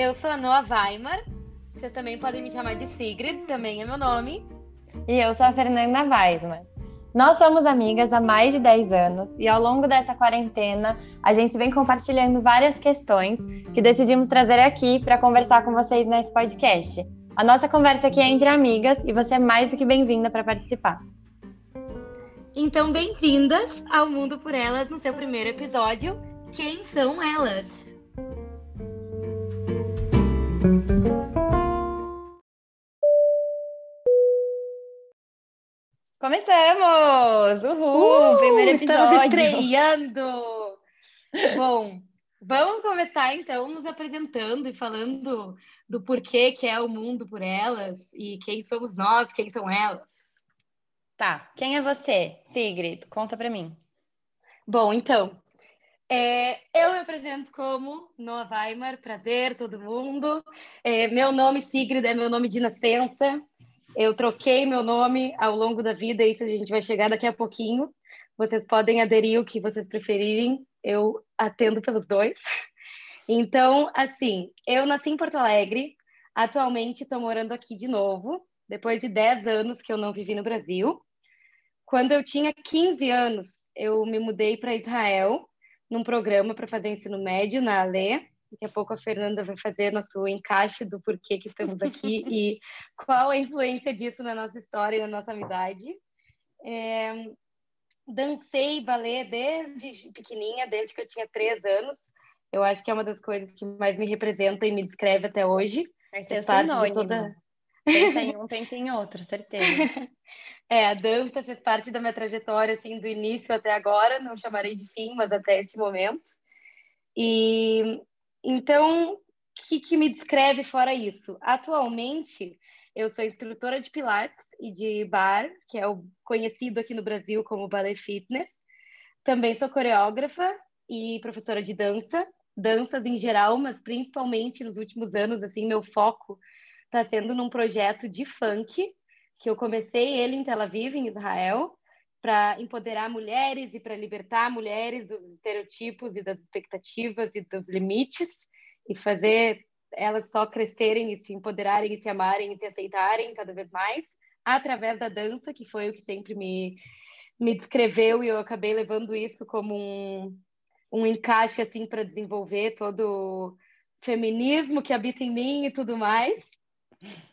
Eu sou a Noa Weimar. Vocês também podem me chamar de Sigrid, também é meu nome. E eu sou a Fernanda Weisman. Nós somos amigas há mais de 10 anos e ao longo dessa quarentena a gente vem compartilhando várias questões que decidimos trazer aqui para conversar com vocês nesse podcast. A nossa conversa aqui é entre amigas e você é mais do que bem-vinda para participar. Então, bem-vindas ao Mundo por Elas no seu primeiro episódio. Quem são elas? Começamos! Uhul! Uh, primeiro episódio! Estamos estreando! Bom, vamos começar então nos apresentando e falando do porquê que é o mundo por elas e quem somos nós, quem são elas. Tá, quem é você, Sigrid? Conta pra mim. Bom, então, é, eu me apresento como Noah Weimar, prazer, todo mundo. É, meu nome, Sigrid, é meu nome de nascença. Eu troquei meu nome ao longo da vida, isso a gente vai chegar daqui a pouquinho. Vocês podem aderir o que vocês preferirem, eu atendo pelos dois. Então, assim, eu nasci em Porto Alegre, atualmente estou morando aqui de novo, depois de 10 anos que eu não vivi no Brasil. Quando eu tinha 15 anos, eu me mudei para Israel, num programa para fazer ensino médio na Ale, Daqui a pouco a Fernanda vai fazer nosso encaixe do porquê que estamos aqui e qual a influência disso na nossa história e na nossa amizade. É, dancei balé desde pequenininha, desde que eu tinha três anos. Eu acho que é uma das coisas que mais me representa e me descreve até hoje. É Faz parte sinônimo. de toda... Pensa em um, pensa em outro, certeza. é, a dança fez parte da minha trajetória, assim, do início até agora. Não chamarei de fim, mas até este momento. E então, o que, que me descreve fora isso? Atualmente, eu sou instrutora de Pilates e de bar, que é o conhecido aqui no Brasil como Ballet Fitness. Também sou coreógrafa e professora de dança, danças em geral, mas principalmente nos últimos anos, assim, meu foco está sendo num projeto de funk, que eu comecei ele em Tel Aviv, em Israel, para empoderar mulheres e para libertar mulheres dos estereotipos e das expectativas e dos limites e fazer elas só crescerem e se empoderarem e se amarem e se aceitarem cada vez mais através da dança, que foi o que sempre me, me descreveu e eu acabei levando isso como um, um encaixe assim para desenvolver todo o feminismo que habita em mim e tudo mais.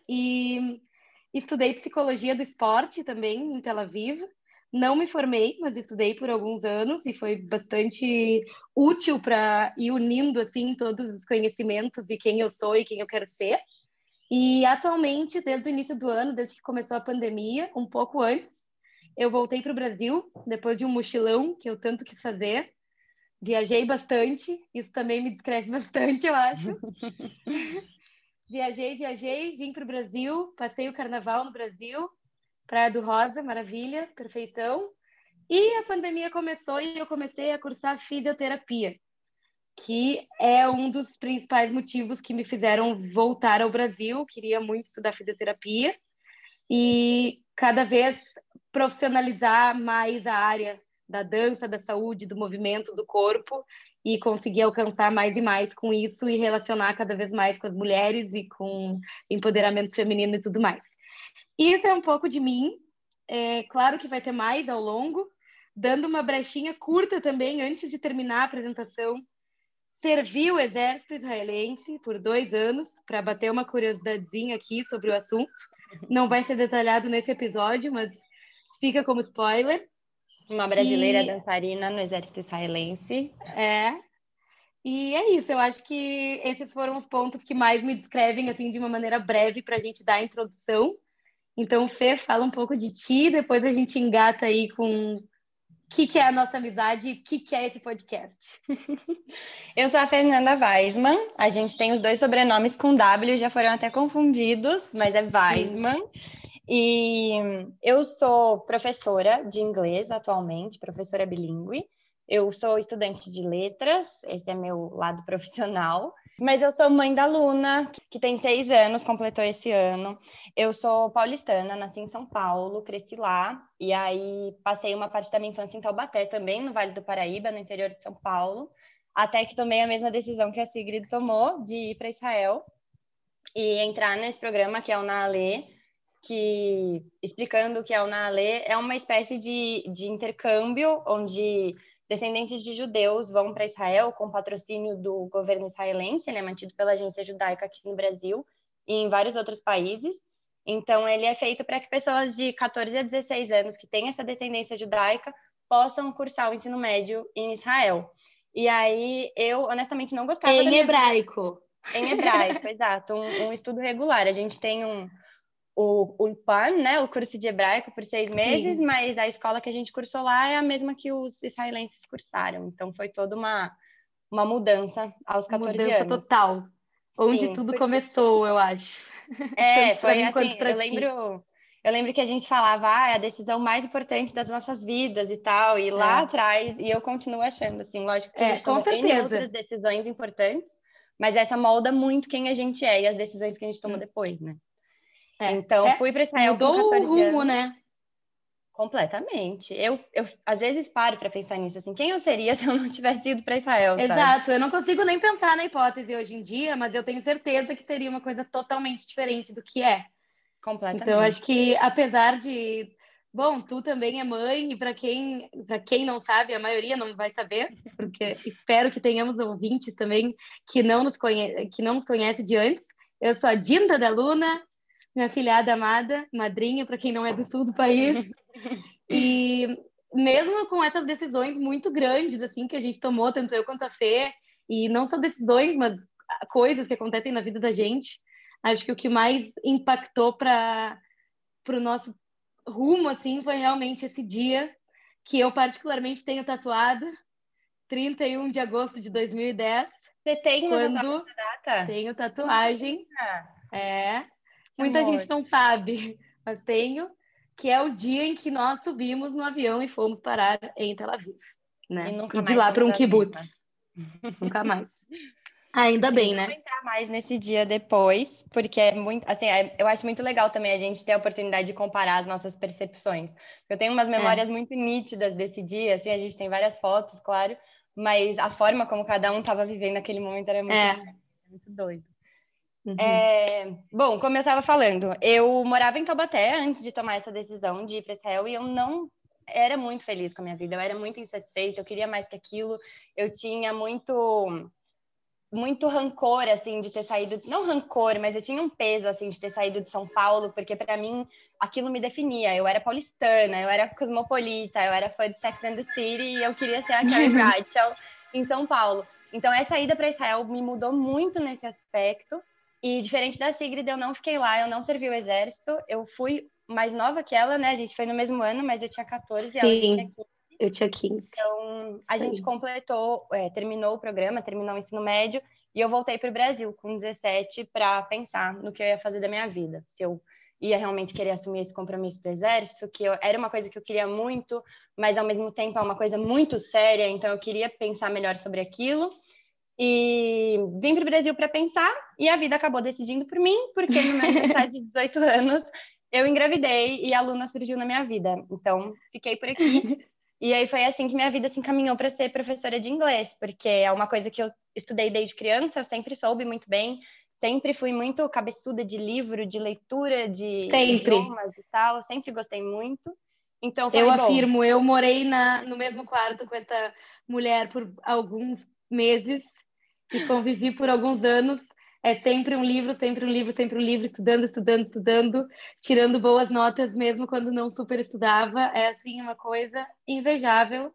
E estudei psicologia do esporte também em Tel Aviv não me formei, mas estudei por alguns anos e foi bastante útil para ir unindo assim todos os conhecimentos e quem eu sou e quem eu quero ser. E atualmente, desde o início do ano, desde que começou a pandemia, um pouco antes, eu voltei para o Brasil depois de um mochilão que eu tanto quis fazer. Viajei bastante, isso também me descreve bastante, eu acho. viajei, viajei, vim para o Brasil, passei o carnaval no Brasil, Praia do Rosa, maravilha, perfeição. E a pandemia começou e eu comecei a cursar fisioterapia, que é um dos principais motivos que me fizeram voltar ao Brasil. Queria muito estudar fisioterapia e cada vez profissionalizar mais a área da dança, da saúde, do movimento do corpo e conseguir alcançar mais e mais com isso e relacionar cada vez mais com as mulheres e com empoderamento feminino e tudo mais. Isso é um pouco de mim. É claro que vai ter mais ao longo, dando uma brechinha curta também antes de terminar a apresentação. Servi o exército israelense por dois anos para bater uma curiosidadezinha aqui sobre o assunto. Não vai ser detalhado nesse episódio, mas fica como spoiler. Uma brasileira e... dançarina no exército israelense. É. E é isso, eu acho que esses foram os pontos que mais me descrevem assim de uma maneira breve para a gente dar a introdução. Então, Fê, fala um pouco de ti, depois a gente engata aí com o que, que é a nossa amizade e o que, que é esse podcast. Eu sou a Fernanda Weisman, a gente tem os dois sobrenomes com W, já foram até confundidos, mas é Weisman. E eu sou professora de inglês atualmente, professora bilíngue. Eu sou estudante de letras, esse é meu lado profissional. Mas eu sou mãe da Luna, que tem seis anos, completou esse ano. Eu sou paulistana, nasci em São Paulo, cresci lá. E aí passei uma parte da minha infância em Taubaté também, no Vale do Paraíba, no interior de São Paulo. até que tomei a mesma decisão que a Sigrid tomou de ir para Israel e entrar nesse programa que é o Naale, que explicando o que é o Naale, é uma espécie de, de intercâmbio onde descendentes de judeus vão para Israel com patrocínio do governo israelense, ele é mantido pela agência judaica aqui no Brasil e em vários outros países. Então, ele é feito para que pessoas de 14 a 16 anos que têm essa descendência judaica possam cursar o ensino médio em Israel. E aí, eu honestamente não gostava. Em hebraico. Em hebraico, exato. Um, um, estudo regular. A gente tem um, o Ulpan, né, o curso de hebraico por seis meses, Sim. mas a escola que a gente cursou lá é a mesma que os israelenses cursaram. Então, foi toda uma, uma mudança aos 14 mudança anos. total. Onde Sim, tudo foi... começou, eu acho. É, foi mim, assim, eu lembro, eu lembro que a gente falava, ah, é a decisão mais importante das nossas vidas e tal, e lá é. atrás, e eu continuo achando, assim, lógico que é, a gente com certeza. outras decisões importantes, mas essa molda muito quem a gente é e as decisões que a gente toma hum. depois, né? É. Então, é, fui para Israel mudou com 14 o rumo, anos. né? Completamente. Eu, eu às vezes paro para pensar nisso, assim, quem eu seria se eu não tivesse ido para Israel? Exato, eu não consigo nem pensar na hipótese hoje em dia, mas eu tenho certeza que seria uma coisa totalmente diferente do que é. Completamente. Então, acho que apesar de. Bom, tu também é mãe, e para quem, quem não sabe, a maioria não vai saber, porque espero que tenhamos ouvintes também que não nos, conhe... que não nos conhece de antes. Eu sou a Dinda da Luna, minha filhada amada, madrinha, para quem não é do sul do país. E mesmo com essas decisões muito grandes, assim, que a gente tomou, tanto eu quanto a Fê, e não só decisões, mas coisas que acontecem na vida da gente, acho que o que mais impactou para o nosso rumo, assim, foi realmente esse dia que eu particularmente tenho tatuado, 31 de agosto de 2010. Você tem uma quando data? Tenho tatuagem. É. Muita Amor. gente não sabe, mas tenho que é o dia em que nós subimos no avião e fomos parar em Tel Aviv, né? E, e de lá para um kibbutz. nunca mais. Ainda bem, né? Vou entrar mais nesse dia depois, porque é muito, assim, é, eu acho muito legal também a gente ter a oportunidade de comparar as nossas percepções. Eu tenho umas é. memórias é. muito nítidas desse dia, assim, a gente tem várias fotos, claro, mas a forma como cada um estava vivendo naquele momento era muito, é. muito doido. Uhum. É, bom, como eu estava falando, eu morava em Taubaté antes de tomar essa decisão de ir para Israel e eu não era muito feliz com a minha vida, eu era muito insatisfeita, eu queria mais que aquilo, eu tinha muito muito rancor assim de ter saído, não rancor, mas eu tinha um peso assim de ter saído de São Paulo, porque para mim aquilo me definia. Eu era paulistana, eu era cosmopolita, eu era fã de Sex and the City e eu queria ser a Carrie Bradshaw em São Paulo. Então essa ida para Israel me mudou muito nesse aspecto. E diferente da Sigrid, eu não fiquei lá, eu não servi o exército, eu fui mais nova que ela, né? A gente foi no mesmo ano, mas eu tinha 14 Sim, e ela tinha 15. Eu tinha 15. Então, a Sim. gente completou, é, terminou o programa, terminou o ensino médio, e eu voltei para o Brasil com 17 para pensar no que eu ia fazer da minha vida. Se eu ia realmente querer assumir esse compromisso do exército, que eu, era uma coisa que eu queria muito, mas ao mesmo tempo é uma coisa muito séria, então eu queria pensar melhor sobre aquilo. E vim para o Brasil para pensar e a vida acabou decidindo por mim, porque no meu aniversário de 18 anos eu engravidei e a Luna surgiu na minha vida. Então, fiquei por aqui. E aí foi assim que minha vida se encaminhou para ser professora de inglês, porque é uma coisa que eu estudei desde criança, eu sempre soube muito bem, sempre fui muito cabeçuda de livro, de leitura, de sempre. idiomas e tal, sempre gostei muito. Então, eu afirmo, eu morei na, no mesmo quarto com essa mulher por alguns meses e convivi por alguns anos. É sempre um livro, sempre um livro, sempre um livro, estudando, estudando, estudando, tirando boas notas, mesmo quando não super estudava. É assim uma coisa invejável,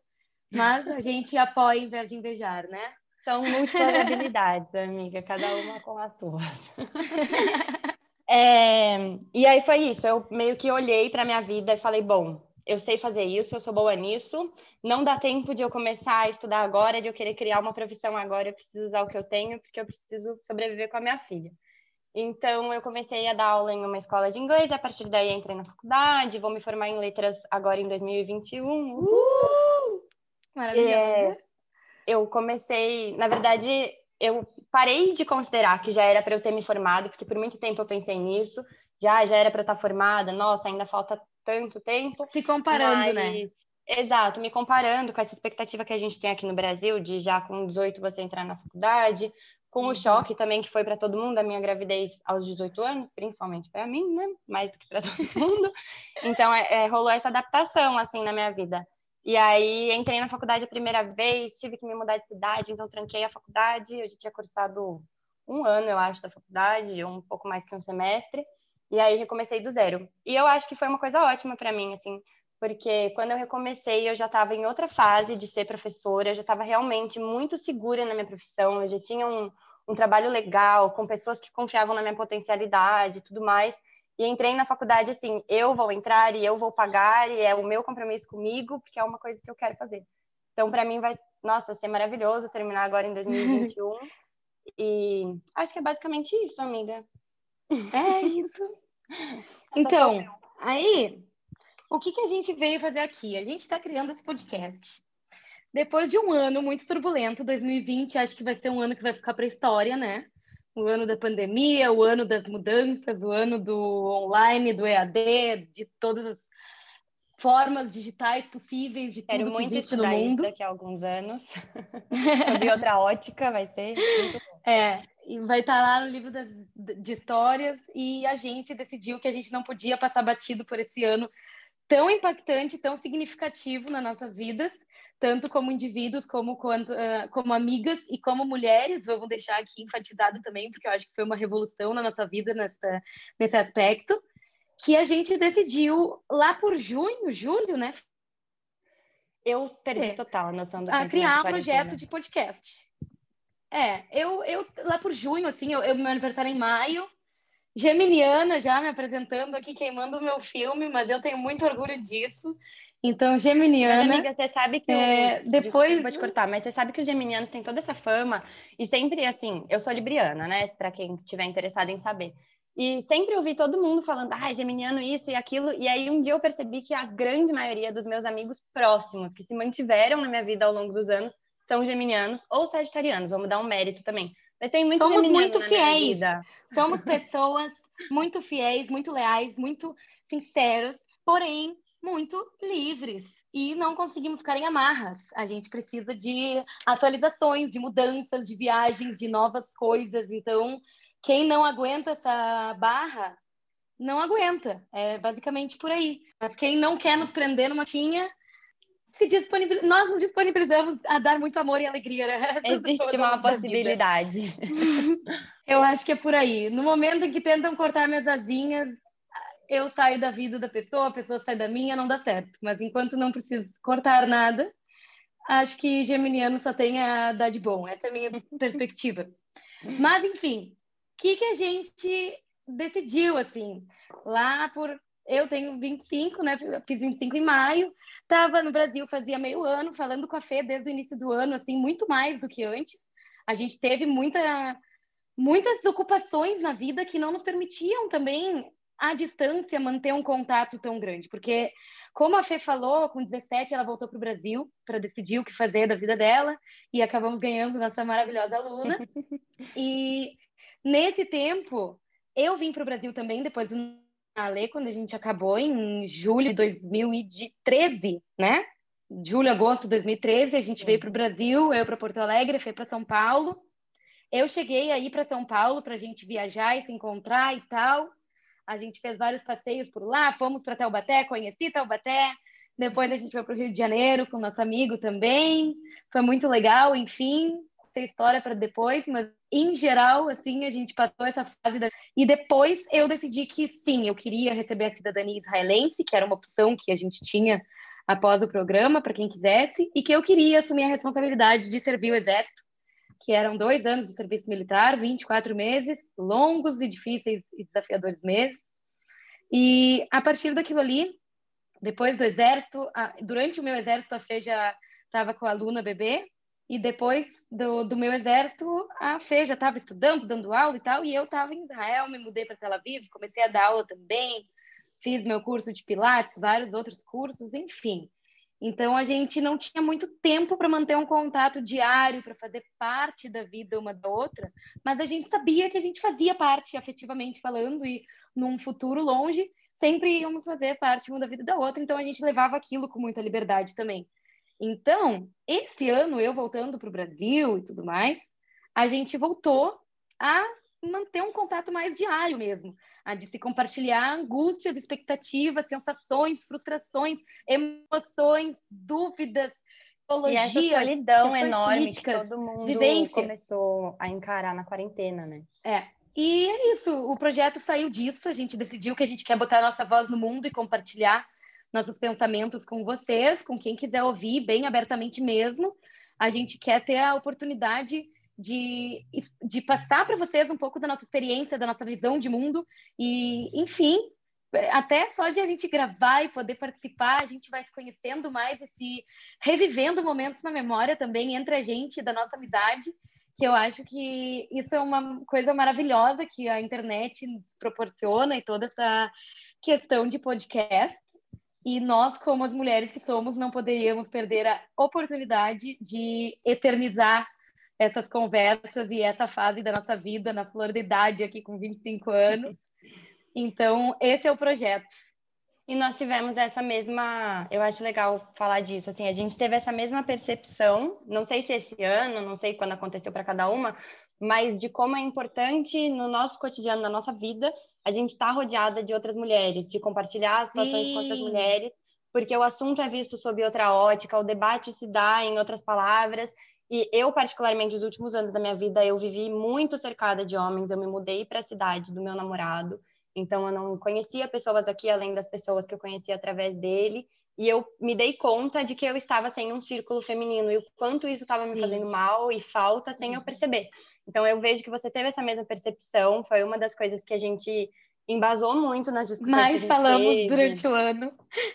mas a gente apoia em vez de invejar, né? São múltiplas habilidades, amiga, cada uma com as suas. é, e aí foi isso, eu meio que olhei para minha vida e falei, bom, eu sei fazer isso, eu sou boa nisso. Não dá tempo de eu começar a estudar agora, de eu querer criar uma profissão agora. Eu preciso usar o que eu tenho, porque eu preciso sobreviver com a minha filha. Então, eu comecei a dar aula em uma escola de inglês, a partir daí entrei na faculdade, vou me formar em letras agora em 2021. Uh! Maravilhoso. É, eu comecei, na verdade, eu parei de considerar que já era para eu ter me formado, porque por muito tempo eu pensei nisso, já já era para eu estar formada, nossa, ainda falta tanto tempo. Se comparando, né? mas, né? Exato, me comparando com essa expectativa que a gente tem aqui no Brasil de já com 18 você entrar na faculdade, com uhum. o choque também que foi para todo mundo a minha gravidez aos 18 anos, principalmente para mim, né? Mais do que para todo mundo. Então é, é, rolou essa adaptação assim na minha vida. E aí entrei na faculdade a primeira vez, tive que me mudar de cidade, então tranquei a faculdade. Eu já tinha cursado um ano, eu acho, da faculdade, um pouco mais que um semestre. E aí recomecei do zero. E eu acho que foi uma coisa ótima para mim, assim, porque quando eu recomecei, eu já estava em outra fase de ser professora, eu já estava realmente muito segura na minha profissão, eu já tinha um, um trabalho legal, com pessoas que confiavam na minha potencialidade e tudo mais. E entrei na faculdade assim, eu vou entrar e eu vou pagar, e é o meu compromisso comigo, porque é uma coisa que eu quero fazer. Então, para mim, vai, nossa, ser maravilhoso terminar agora em 2021. e acho que é basicamente isso, amiga. É isso. Então, aí, o que, que a gente veio fazer aqui? A gente está criando esse podcast. Depois de um ano muito turbulento, 2020, acho que vai ser um ano que vai ficar para a história, né? o ano da pandemia, o ano das mudanças, o ano do online, do EAD, de todas as formas digitais possíveis de Quero tudo que existe no mundo. daqui a alguns anos. Sobre outra ótica, vai ser muito. É, vai estar lá no livro das, de histórias e a gente decidiu que a gente não podia passar batido por esse ano tão impactante, tão significativo nas nossas vidas tanto como indivíduos, como, quanto, uh, como amigas e como mulheres, vamos deixar aqui enfatizado também, porque eu acho que foi uma revolução na nossa vida nessa, nesse aspecto, que a gente decidiu lá por junho, julho, né? Eu perdi é. total a noção do A criar um projeto de podcast. É, eu, eu lá por junho, assim, eu, eu, meu aniversário é em maio, geminiana já me apresentando aqui, queimando o meu filme, mas eu tenho muito orgulho disso. Então, geminiana. Mas, amiga, você sabe que é, os... depois vou te cortar, mas você sabe que os geminianos têm toda essa fama e sempre assim, eu sou libriana, né? Para quem tiver interessado em saber. E sempre ouvi todo mundo falando, ah, geminiano isso e aquilo. E aí um dia eu percebi que a grande maioria dos meus amigos próximos que se mantiveram na minha vida ao longo dos anos são geminianos ou sagitarianos. Vamos dar um mérito também. Mas tem muito Somos muito fiéis. Somos pessoas muito fiéis, muito leais, muito sinceros. Porém, muito livres e não conseguimos ficar em amarras. A gente precisa de atualizações, de mudanças, de viagens, de novas coisas. Então, quem não aguenta essa barra, não aguenta. É basicamente por aí. Mas quem não quer nos prender numa tinha, se disponibiliza... nós nos disponibilizamos a dar muito amor e alegria. Né? Existe uma possibilidade. Eu acho que é por aí. No momento em que tentam cortar minhas asinhas, eu saio da vida da pessoa, a pessoa sai da minha, não dá certo. Mas enquanto não preciso cortar nada, acho que Geminiano só tem a dar de bom. Essa é a minha perspectiva. Mas, enfim, o que, que a gente decidiu, assim, lá por. Eu tenho 25, né? Fiz 25 em maio. Estava no Brasil fazia meio ano, falando com a Fê desde o início do ano, assim, muito mais do que antes. A gente teve muita, muitas ocupações na vida que não nos permitiam também à distância manter um contato tão grande, porque como a Fê falou, com 17 ela voltou para o Brasil para decidir o que fazer da vida dela e acabamos ganhando nossa maravilhosa aluna. e nesse tempo, eu vim para o Brasil também depois do Ale, quando a gente acabou em julho de 2013, né? Julho, agosto de 2013, a gente veio para o Brasil, eu para Porto Alegre, foi para São Paulo. Eu cheguei aí para São Paulo para a gente viajar e se encontrar e tal. A gente fez vários passeios por lá, fomos para Taubaté, conheci Taubaté. Depois a gente foi para o Rio de Janeiro com nosso amigo também. Foi muito legal, enfim. Tem história para depois, mas em geral, assim, a gente passou essa fase. Da... E depois eu decidi que sim, eu queria receber a cidadania israelense, que era uma opção que a gente tinha após o programa, para quem quisesse, e que eu queria assumir a responsabilidade de servir o exército que eram dois anos de serviço militar, 24 meses, longos e difíceis e desafiadores meses. E a partir daquilo ali, depois do exército, durante o meu exército, a Fê já estava com a aluna bebê, e depois do, do meu exército, a Fê já estava estudando, dando aula e tal, e eu estava em Israel, me mudei para Tel Aviv, comecei a dar aula também, fiz meu curso de Pilates, vários outros cursos, enfim. Então a gente não tinha muito tempo para manter um contato diário, para fazer parte da vida uma da outra, mas a gente sabia que a gente fazia parte, afetivamente falando, e num futuro longe, sempre íamos fazer parte uma da vida da outra, então a gente levava aquilo com muita liberdade também. Então, esse ano, eu voltando para o Brasil e tudo mais, a gente voltou a manter um contato mais diário mesmo, a de se compartilhar angústias, expectativas, sensações, frustrações, emoções, dúvidas, e essa solidão enorme que todo mundo vivência. começou a encarar na quarentena, né? É. E é isso, o projeto saiu disso, a gente decidiu que a gente quer botar a nossa voz no mundo e compartilhar nossos pensamentos com vocês, com quem quiser ouvir, bem abertamente mesmo. A gente quer ter a oportunidade de, de passar para vocês um pouco da nossa experiência, da nossa visão de mundo e, enfim, até só de a gente gravar e poder participar, a gente vai se conhecendo mais e se revivendo momentos na memória também entre a gente, da nossa amizade, que eu acho que isso é uma coisa maravilhosa que a internet nos proporciona e toda essa questão de podcast. E nós, como as mulheres que somos, não poderíamos perder a oportunidade de eternizar essas conversas e essa fase da nossa vida na flor de idade aqui com 25 anos. Então, esse é o projeto. E nós tivemos essa mesma, eu acho legal falar disso, assim, a gente teve essa mesma percepção, não sei se esse ano, não sei quando aconteceu para cada uma, mas de como é importante no nosso cotidiano, na nossa vida, a gente estar tá rodeada de outras mulheres, de compartilhar as situações Sim. com outras mulheres, porque o assunto é visto sob outra ótica, o debate se dá em outras palavras, e eu, particularmente, os últimos anos da minha vida, eu vivi muito cercada de homens. Eu me mudei para a cidade do meu namorado. Então, eu não conhecia pessoas aqui além das pessoas que eu conhecia através dele. E eu me dei conta de que eu estava sem um círculo feminino e o quanto isso estava me Sim. fazendo mal e falta sem eu perceber. Então, eu vejo que você teve essa mesma percepção. Foi uma das coisas que a gente embasou muito nas discussões. Mais falamos teve. durante o ano.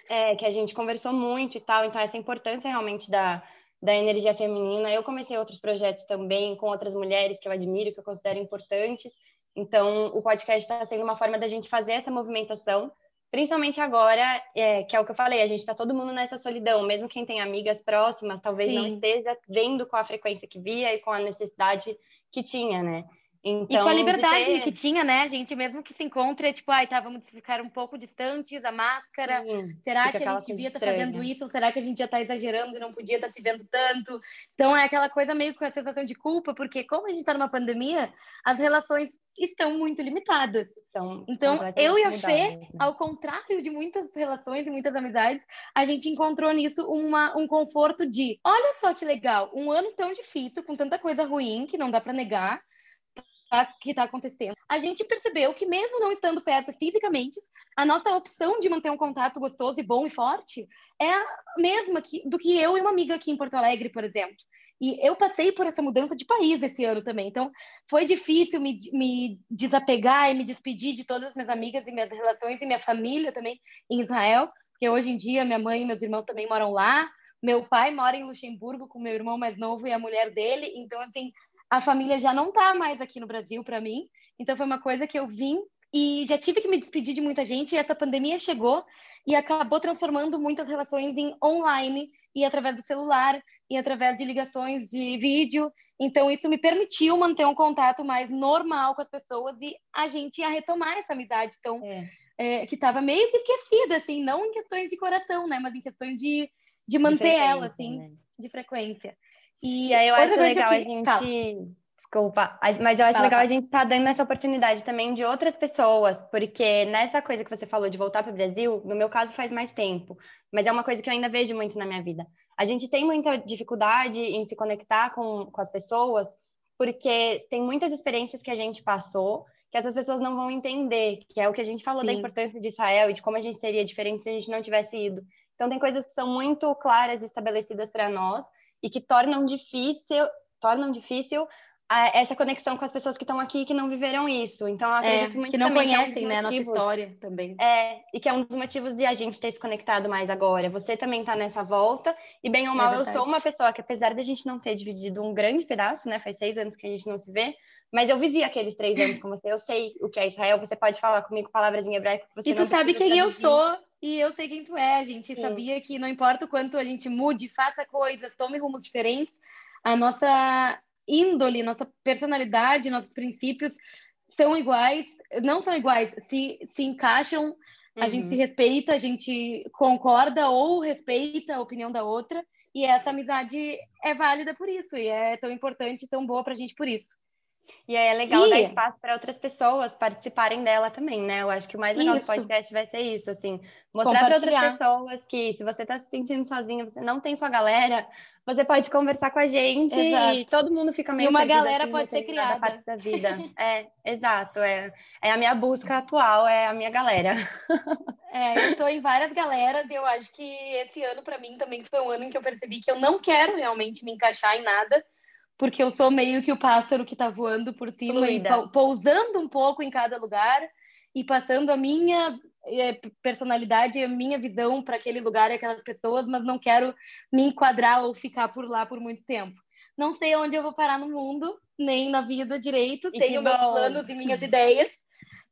É, que a gente conversou muito e tal. Então, essa importância realmente da da energia feminina. Eu comecei outros projetos também com outras mulheres que eu admiro, que eu considero importantes. Então, o podcast está sendo uma forma da gente fazer essa movimentação, principalmente agora, é, que é o que eu falei, a gente está todo mundo nessa solidão, mesmo quem tem amigas próximas, talvez Sim. não esteja vendo com a frequência que via e com a necessidade que tinha, né? Então, e com a liberdade ter... que tinha, né, a gente, mesmo que se encontre, tipo, ai, tá, vamos ficar um pouco distantes, a máscara, Sim, será que a gente devia estar tá fazendo isso? Ou será que a gente já está exagerando e não podia estar tá se vendo tanto? Então, é aquela coisa meio com a sensação de culpa, porque como a gente está numa pandemia, as relações estão muito limitadas. Então, então eu e a Fê, né? ao contrário de muitas relações e muitas amizades, a gente encontrou nisso uma, um conforto de, olha só que legal, um ano tão difícil, com tanta coisa ruim que não dá para negar, que está acontecendo. A gente percebeu que, mesmo não estando perto fisicamente, a nossa opção de manter um contato gostoso e bom e forte é a mesma que, do que eu e uma amiga aqui em Porto Alegre, por exemplo. E eu passei por essa mudança de país esse ano também. Então, foi difícil me, me desapegar e me despedir de todas as minhas amigas e minhas relações e minha família também em Israel, porque hoje em dia minha mãe e meus irmãos também moram lá. Meu pai mora em Luxemburgo com meu irmão mais novo e a mulher dele. Então, assim, a família já não tá mais aqui no Brasil para mim. Então foi uma coisa que eu vim e já tive que me despedir de muita gente. E essa pandemia chegou e acabou transformando muitas relações em online e através do celular e através de ligações de vídeo. Então isso me permitiu manter um contato mais normal com as pessoas e a gente ia retomar essa amizade então é. É, que estava meio que esquecida, assim, não em questões de coração, né, mas em questões de, de manter ela, assim, né? de frequência. E, aí eu acho legal que... a gente. Fala. Desculpa, mas eu acho Fala, legal a gente estar tá dando essa oportunidade também de outras pessoas, porque nessa coisa que você falou de voltar para o Brasil, no meu caso faz mais tempo, mas é uma coisa que eu ainda vejo muito na minha vida. A gente tem muita dificuldade em se conectar com, com as pessoas, porque tem muitas experiências que a gente passou que essas pessoas não vão entender, que é o que a gente falou Sim. da importância de Israel e de como a gente seria diferente se a gente não tivesse ido. Então, tem coisas que são muito claras e estabelecidas para nós, e que tornam difícil, tornam difícil a, essa conexão com as pessoas que estão aqui e que não viveram isso. Então, eu acredito é, muito que não conhecem, que é um né, a nossa história também. É, e que é um dos motivos de a gente ter se conectado mais agora. Você também está nessa volta, e bem ou é mal, é eu sou uma pessoa que, apesar de a gente não ter dividido um grande pedaço, né, faz seis anos que a gente não se vê, mas eu vivi aqueles três anos com você, eu sei o que é Israel, você pode falar comigo palavras em hebraico que você E tu sabe quem eu sou, e eu sei quem tu é. A gente Sim. sabia que não importa o quanto a gente mude, faça coisas, tome rumos diferentes, a nossa índole, nossa personalidade, nossos princípios são iguais, não são iguais, se, se encaixam A gente se respeita, a gente concorda ou respeita a opinião da outra, e essa amizade é válida por isso, e é tão importante, tão boa pra gente por isso. E aí é legal e... dar espaço para outras pessoas participarem dela também, né? Eu acho que o mais legal isso. do podcast vai ser isso, assim, mostrar para outras pessoas que se você está se sentindo sozinha, você não tem sua galera, você pode conversar com a gente exato. e todo mundo fica meio E uma galera pode ser criada. parte da vida. é, exato, é, é a minha busca atual, é a minha galera. é, eu estou em várias galeras e eu acho que esse ano para mim também foi um ano em que eu percebi que eu não quero realmente me encaixar em nada porque eu sou meio que o pássaro que está voando por cima Fluida. e pousando um pouco em cada lugar e passando a minha é, personalidade, a minha visão para aquele lugar e aquelas pessoas, mas não quero me enquadrar ou ficar por lá por muito tempo. Não sei onde eu vou parar no mundo, nem na vida direito, e tenho meus planos e minhas ideias,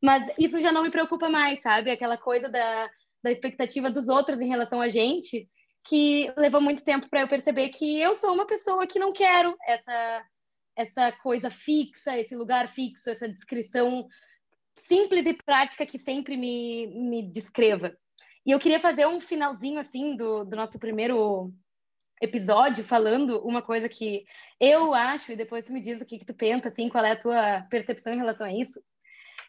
mas isso já não me preocupa mais, sabe? Aquela coisa da, da expectativa dos outros em relação a gente, que levou muito tempo para eu perceber que eu sou uma pessoa que não quero essa essa coisa fixa, esse lugar fixo, essa descrição simples e prática que sempre me, me descreva. E eu queria fazer um finalzinho assim do, do nosso primeiro episódio falando uma coisa que eu acho e depois tu me diz o que, que tu pensa assim, qual é a tua percepção em relação a isso.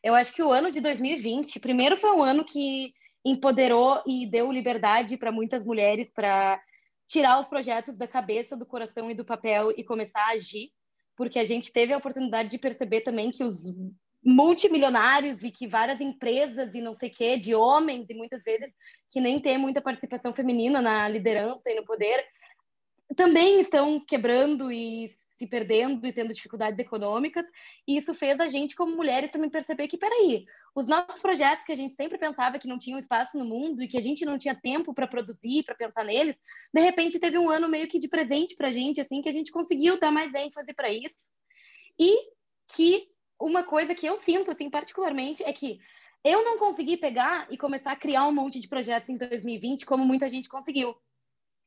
Eu acho que o ano de 2020, primeiro foi um ano que empoderou e deu liberdade para muitas mulheres para tirar os projetos da cabeça, do coração e do papel e começar a agir, porque a gente teve a oportunidade de perceber também que os multimilionários e que várias empresas e não sei quê, de homens e muitas vezes que nem tem muita participação feminina na liderança e no poder, também estão quebrando e se perdendo e tendo dificuldades econômicas, e isso fez a gente, como mulheres, também perceber que, peraí, os nossos projetos que a gente sempre pensava que não tinham espaço no mundo e que a gente não tinha tempo para produzir, para pensar neles, de repente teve um ano meio que de presente para a gente, assim, que a gente conseguiu dar mais ênfase para isso, e que uma coisa que eu sinto, assim, particularmente, é que eu não consegui pegar e começar a criar um monte de projetos em 2020, como muita gente conseguiu.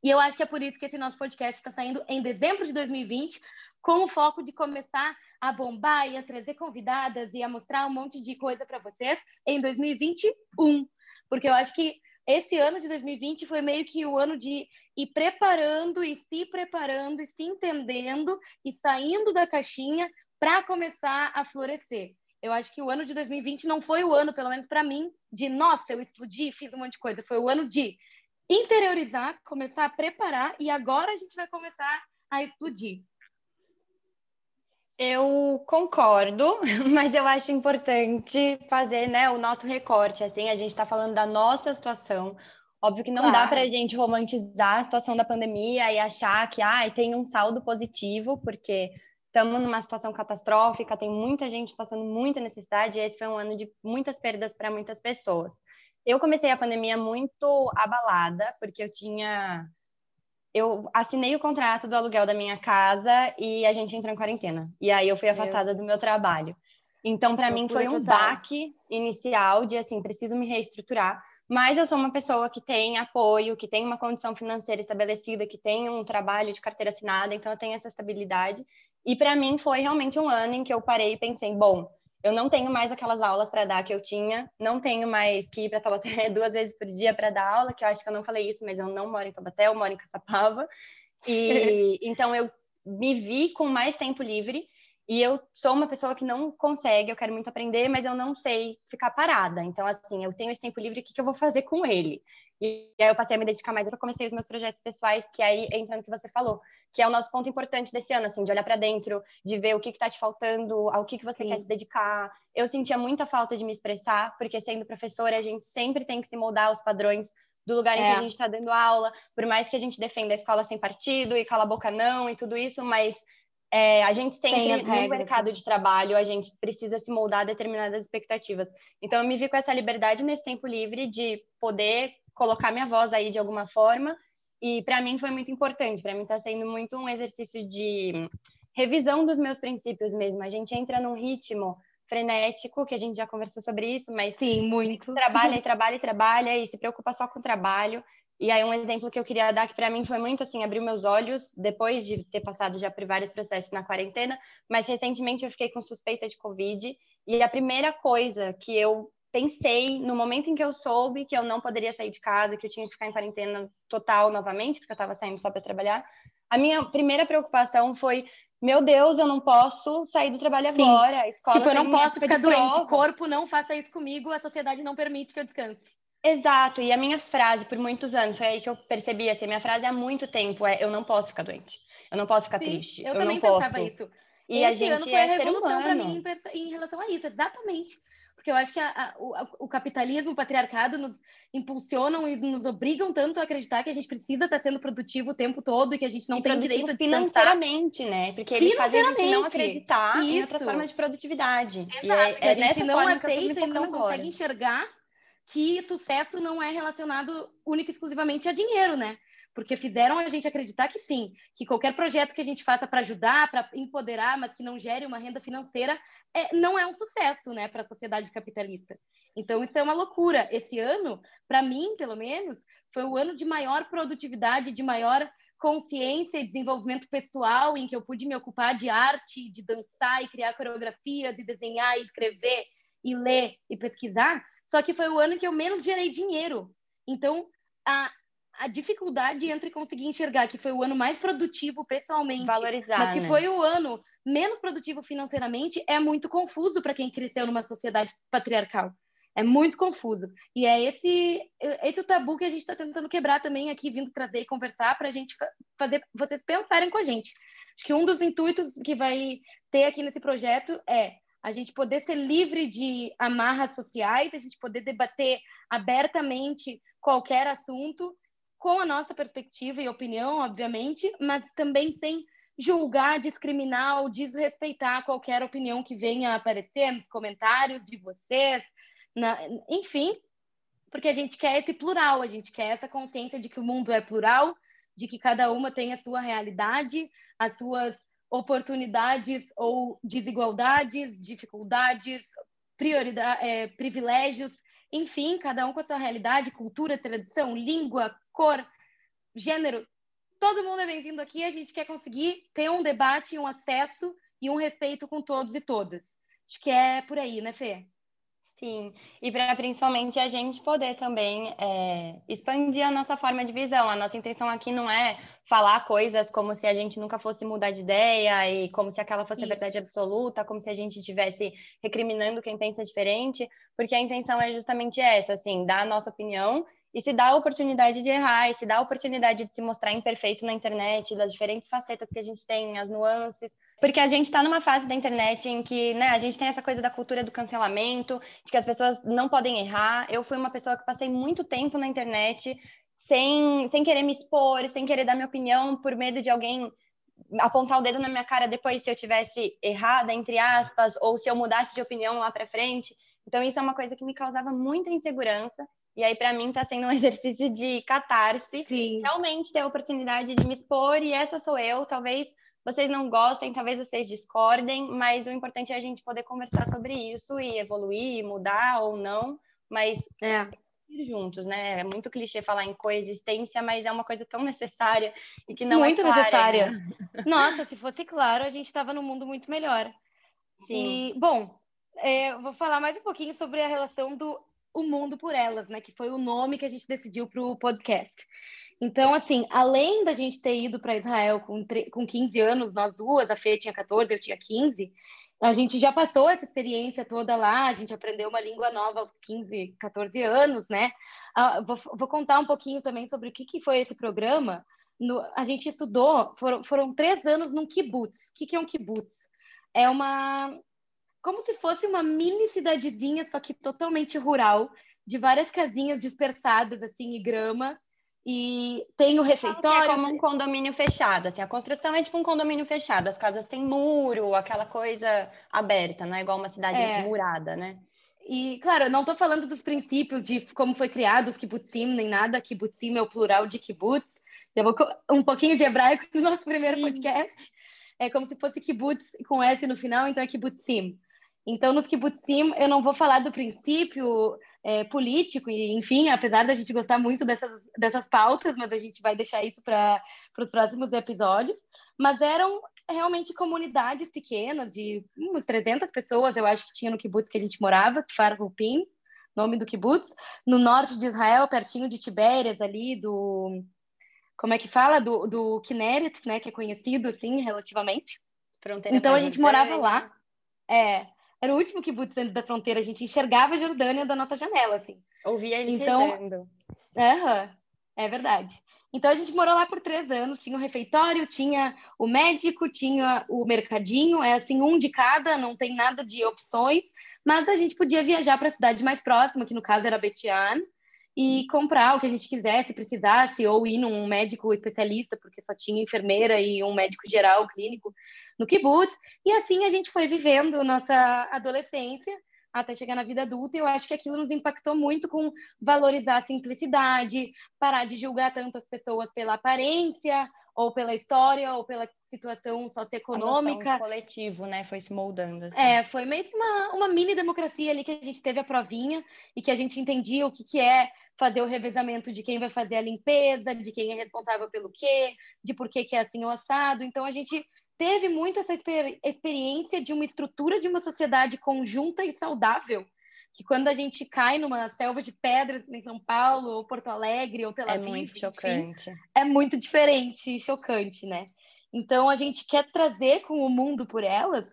E eu acho que é por isso que esse nosso podcast está saindo em dezembro de 2020, com o foco de começar a bombar e a trazer convidadas e a mostrar um monte de coisa para vocês em 2021. Porque eu acho que esse ano de 2020 foi meio que o ano de ir preparando e se preparando e se entendendo e saindo da caixinha para começar a florescer. Eu acho que o ano de 2020 não foi o ano, pelo menos para mim, de nossa, eu explodi, fiz um monte de coisa. Foi o ano de interiorizar, começar a preparar e agora a gente vai começar a explodir. Eu concordo, mas eu acho importante fazer né, o nosso recorte. Assim, a gente está falando da nossa situação. Óbvio que não claro. dá para a gente romantizar a situação da pandemia e achar que ah, tem um saldo positivo, porque estamos numa situação catastrófica, tem muita gente passando muita necessidade, e esse foi um ano de muitas perdas para muitas pessoas. Eu comecei a pandemia muito abalada, porque eu tinha. Eu assinei o contrato do aluguel da minha casa e a gente entrou em quarentena. E aí eu fui afastada do meu trabalho. Então, para mim, foi um total. baque inicial de assim, preciso me reestruturar. Mas eu sou uma pessoa que tem apoio, que tem uma condição financeira estabelecida, que tem um trabalho de carteira assinada, então eu tenho essa estabilidade. E para mim foi realmente um ano em que eu parei e pensei, bom, eu não tenho mais aquelas aulas para dar que eu tinha, não tenho mais que ir para Taubaté duas vezes por dia para dar aula, que eu acho que eu não falei isso, mas eu não moro em Taubaté, eu moro em Caçapava. E então eu me vi com mais tempo livre e eu sou uma pessoa que não consegue, eu quero muito aprender, mas eu não sei ficar parada. Então, assim, eu tenho esse tempo livre, o que, que eu vou fazer com ele? E aí eu passei a me dedicar mais, eu comecei os meus projetos pessoais, que aí entra no que você falou, que é o nosso ponto importante desse ano, assim, de olhar para dentro, de ver o que está te faltando, ao que, que você Sim. quer se dedicar. Eu sentia muita falta de me expressar, porque sendo professora, a gente sempre tem que se moldar aos padrões do lugar em que a é. gente está dando aula, por mais que a gente defenda a escola sem partido e cala a boca não e tudo isso, mas é, a gente sempre, no mercado de trabalho, a gente precisa se moldar a determinadas expectativas. Então, eu me vi com essa liberdade nesse tempo livre de poder colocar minha voz aí de alguma forma. E para mim foi muito importante. Para mim está sendo muito um exercício de revisão dos meus princípios mesmo. A gente entra num ritmo frenético, que a gente já conversou sobre isso, mas sim, muito. Trabalha e trabalha e trabalha e se preocupa só com o trabalho. E aí um exemplo que eu queria dar que para mim foi muito assim, abriu meus olhos depois de ter passado já por vários processos na quarentena, mas recentemente eu fiquei com suspeita de COVID e a primeira coisa que eu pensei, no momento em que eu soube que eu não poderia sair de casa, que eu tinha que ficar em quarentena total novamente, porque eu estava saindo só para trabalhar, a minha primeira preocupação foi meu Deus, eu não posso sair do trabalho Sim. agora. A escola tipo, eu não posso ficar doente. O corpo não faça isso comigo, a sociedade não permite que eu descanse. Exato, e a minha frase por muitos anos, foi aí que eu percebi, assim, a minha frase há muito tempo é eu não posso ficar doente, eu não posso ficar Sim, triste, eu, eu também não pensava posso. isso. E Esse a gente ano foi é a revolução para mim em, em relação a isso, exatamente porque eu acho que a, a, o, o, capitalismo, o patriarcado nos impulsionam e nos obrigam tanto a acreditar que a gente precisa estar sendo produtivo o tempo todo e que a gente não e tem direito a financeiramente, né? Porque eles fazem a gente não acreditar Isso. em outras formas de produtividade. Exato, e é, que a é gente não aceita e não agora. consegue enxergar que sucesso não é relacionado única e exclusivamente a dinheiro, né? porque fizeram a gente acreditar que sim, que qualquer projeto que a gente faça para ajudar, para empoderar, mas que não gere uma renda financeira, é, não é um sucesso, né, para a sociedade capitalista. Então isso é uma loucura. Esse ano, para mim, pelo menos, foi o ano de maior produtividade, de maior consciência e desenvolvimento pessoal, em que eu pude me ocupar de arte, de dançar e criar coreografias, e desenhar, e escrever, e ler e pesquisar. Só que foi o ano que eu menos gerei dinheiro. Então, a, a dificuldade entre conseguir enxergar que foi o ano mais produtivo pessoalmente, Valorizar, mas que né? foi o ano menos produtivo financeiramente, é muito confuso para quem cresceu numa sociedade patriarcal. É muito confuso. E é esse, esse o tabu que a gente está tentando quebrar também aqui, vindo trazer e conversar para a gente fazer vocês pensarem com a gente. Acho que um dos intuitos que vai ter aqui nesse projeto é a gente poder ser livre de amarras sociais, a gente poder debater abertamente qualquer assunto com a nossa perspectiva e opinião, obviamente, mas também sem julgar, discriminar ou desrespeitar qualquer opinião que venha aparecer nos comentários de vocês, na... enfim, porque a gente quer esse plural, a gente quer essa consciência de que o mundo é plural, de que cada uma tem a sua realidade, as suas oportunidades ou desigualdades, dificuldades, é, privilégios, enfim, cada um com a sua realidade, cultura, tradição, língua, cor, gênero. Todo mundo é bem-vindo aqui. A gente quer conseguir ter um debate, um acesso e um respeito com todos e todas. Acho que é por aí, né, Fê? Sim, e para principalmente a gente poder também é, expandir a nossa forma de visão. A nossa intenção aqui não é falar coisas como se a gente nunca fosse mudar de ideia e como se aquela fosse Isso. a verdade absoluta, como se a gente estivesse recriminando quem pensa diferente, porque a intenção é justamente essa, assim, dar a nossa opinião e se dá a oportunidade de errar, e se dá a oportunidade de se mostrar imperfeito na internet, das diferentes facetas que a gente tem, as nuances. Porque a gente está numa fase da internet em que né, a gente tem essa coisa da cultura do cancelamento, de que as pessoas não podem errar. Eu fui uma pessoa que passei muito tempo na internet sem, sem querer me expor, sem querer dar minha opinião, por medo de alguém apontar o dedo na minha cara depois se eu tivesse errada, entre aspas, ou se eu mudasse de opinião lá para frente. Então, isso é uma coisa que me causava muita insegurança. E aí, para mim, está sendo um exercício de catarse. Sim. Realmente ter a oportunidade de me expor, e essa sou eu. Talvez vocês não gostem, talvez vocês discordem, mas o importante é a gente poder conversar sobre isso e evoluir, mudar ou não, mas é. ir juntos, né? É muito clichê falar em coexistência, mas é uma coisa tão necessária e que não é muito é clara, necessária. Né? Nossa, se fosse claro, a gente estava num mundo muito melhor. Sim. E, bom, é, eu vou falar mais um pouquinho sobre a relação do o Mundo por Elas, né? Que foi o nome que a gente decidiu para o podcast. Então, assim, além da gente ter ido para Israel com, com 15 anos, nós duas, a Fê tinha 14, eu tinha 15, a gente já passou essa experiência toda lá, a gente aprendeu uma língua nova aos 15, 14 anos, né? Ah, vou, vou, contar um pouquinho também sobre o que, que foi esse programa. No, a gente estudou, foram, foram três anos num kibbutz. O que, que é um kibbutz? É uma, como se fosse uma mini cidadezinha, só que totalmente rural, de várias casinhas dispersadas, assim, e grama. E tem o refeitório. É como um condomínio fechado, assim, a construção é tipo um condomínio fechado, as casas têm muro, aquela coisa aberta, não é igual uma cidade é. murada, né? E, claro, eu não estou falando dos princípios de como foi criado os kibbutzim, nem nada. Kibbutzim é o plural de kibbutz. Já vou um pouquinho de hebraico no nosso primeiro podcast. É como se fosse kibbutz com S no final, então é kibbutzim. Então, nos kibbutzim, eu não vou falar do princípio é, político, e enfim, apesar da gente gostar muito dessas, dessas pautas, mas a gente vai deixar isso para os próximos episódios. Mas eram realmente comunidades pequenas, de umas 300 pessoas, eu acho que tinha no kibbutz que a gente morava, Kfar Rupin, nome do kibbutz, no norte de Israel, pertinho de Tibérias, ali, do... Como é que fala? Do, do Kinneret, né? Que é conhecido, assim, relativamente. Fronteira então, a gente morava lá. É, era o último kibbutz dentro da fronteira. A gente enxergava a Jordânia da nossa janela, assim. Ouvia ele então, Uhum, é verdade. Então a gente morou lá por três anos, tinha o um refeitório, tinha o médico, tinha o mercadinho, é assim, um de cada, não tem nada de opções, mas a gente podia viajar para a cidade mais próxima, que no caso era Betian, e comprar o que a gente quisesse, precisasse, ou ir num médico especialista, porque só tinha enfermeira e um médico geral clínico no kibbutz. E assim a gente foi vivendo nossa adolescência até chegar na vida adulta, e eu acho que aquilo nos impactou muito com valorizar a simplicidade, parar de julgar tanto as pessoas pela aparência, ou pela história, ou pela situação socioeconômica. O coletivo, né? Foi se moldando. Assim. É, foi meio que uma, uma mini democracia ali que a gente teve a provinha e que a gente entendia o que, que é fazer o revezamento de quem vai fazer a limpeza, de quem é responsável pelo quê, de por que, que é assim o assado. Então a gente teve muito essa exper experiência de uma estrutura de uma sociedade conjunta e saudável, que quando a gente cai numa selva de pedras em São Paulo, ou Porto Alegre, ou Tel é Aviv, é muito chocante. Enfim, é muito diferente e chocante, né? Então a gente quer trazer com o mundo por elas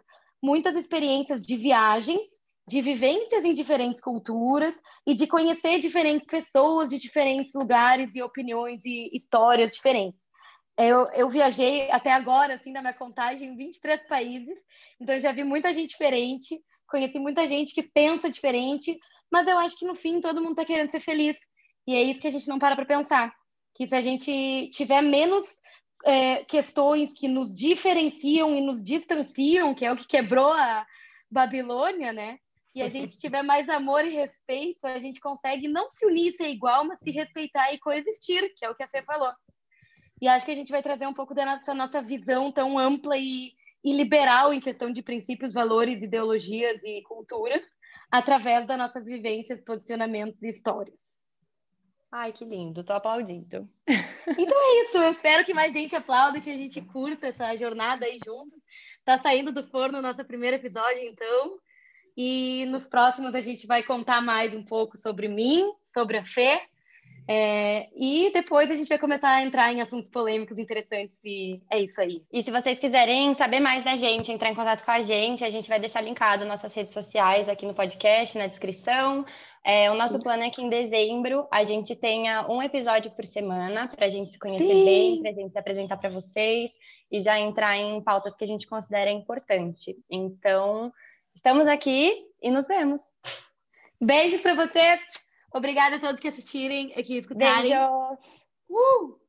muitas experiências de viagens, de vivências em diferentes culturas e de conhecer diferentes pessoas de diferentes lugares e opiniões e histórias diferentes. Eu, eu viajei até agora, assim, da minha contagem, em 23 países, então eu já vi muita gente diferente, conheci muita gente que pensa diferente, mas eu acho que no fim todo mundo está querendo ser feliz. E é isso que a gente não para para pensar. Que se a gente tiver menos é, questões que nos diferenciam e nos distanciam, que é o que quebrou a Babilônia, né? E a gente tiver mais amor e respeito, a gente consegue não se unir ser igual, mas se respeitar e coexistir, que é o que a Fê falou. E acho que a gente vai trazer um pouco dessa nossa visão tão ampla e, e liberal em questão de princípios, valores, ideologias e culturas, através das nossas vivências, posicionamentos e histórias. Ai, que lindo, tô aplaudindo. Então é isso, eu espero que mais gente aplaude, que a gente curta essa jornada aí juntos. Tá saindo do forno o nosso primeiro episódio, então. E nos próximos a gente vai contar mais um pouco sobre mim, sobre a Fê, é, e depois a gente vai começar a entrar em assuntos polêmicos interessantes e é isso aí. E se vocês quiserem saber mais da gente, entrar em contato com a gente, a gente vai deixar linkado nossas redes sociais aqui no podcast, na descrição. É, o nosso isso. plano é que em dezembro a gente tenha um episódio por semana para a gente se conhecer Sim. bem, para a gente se apresentar para vocês e já entrar em pautas que a gente considera importante. Então, estamos aqui e nos vemos. Beijos para vocês. Obrigada a todos que assistirem, que escutarem. Beijos! Uh!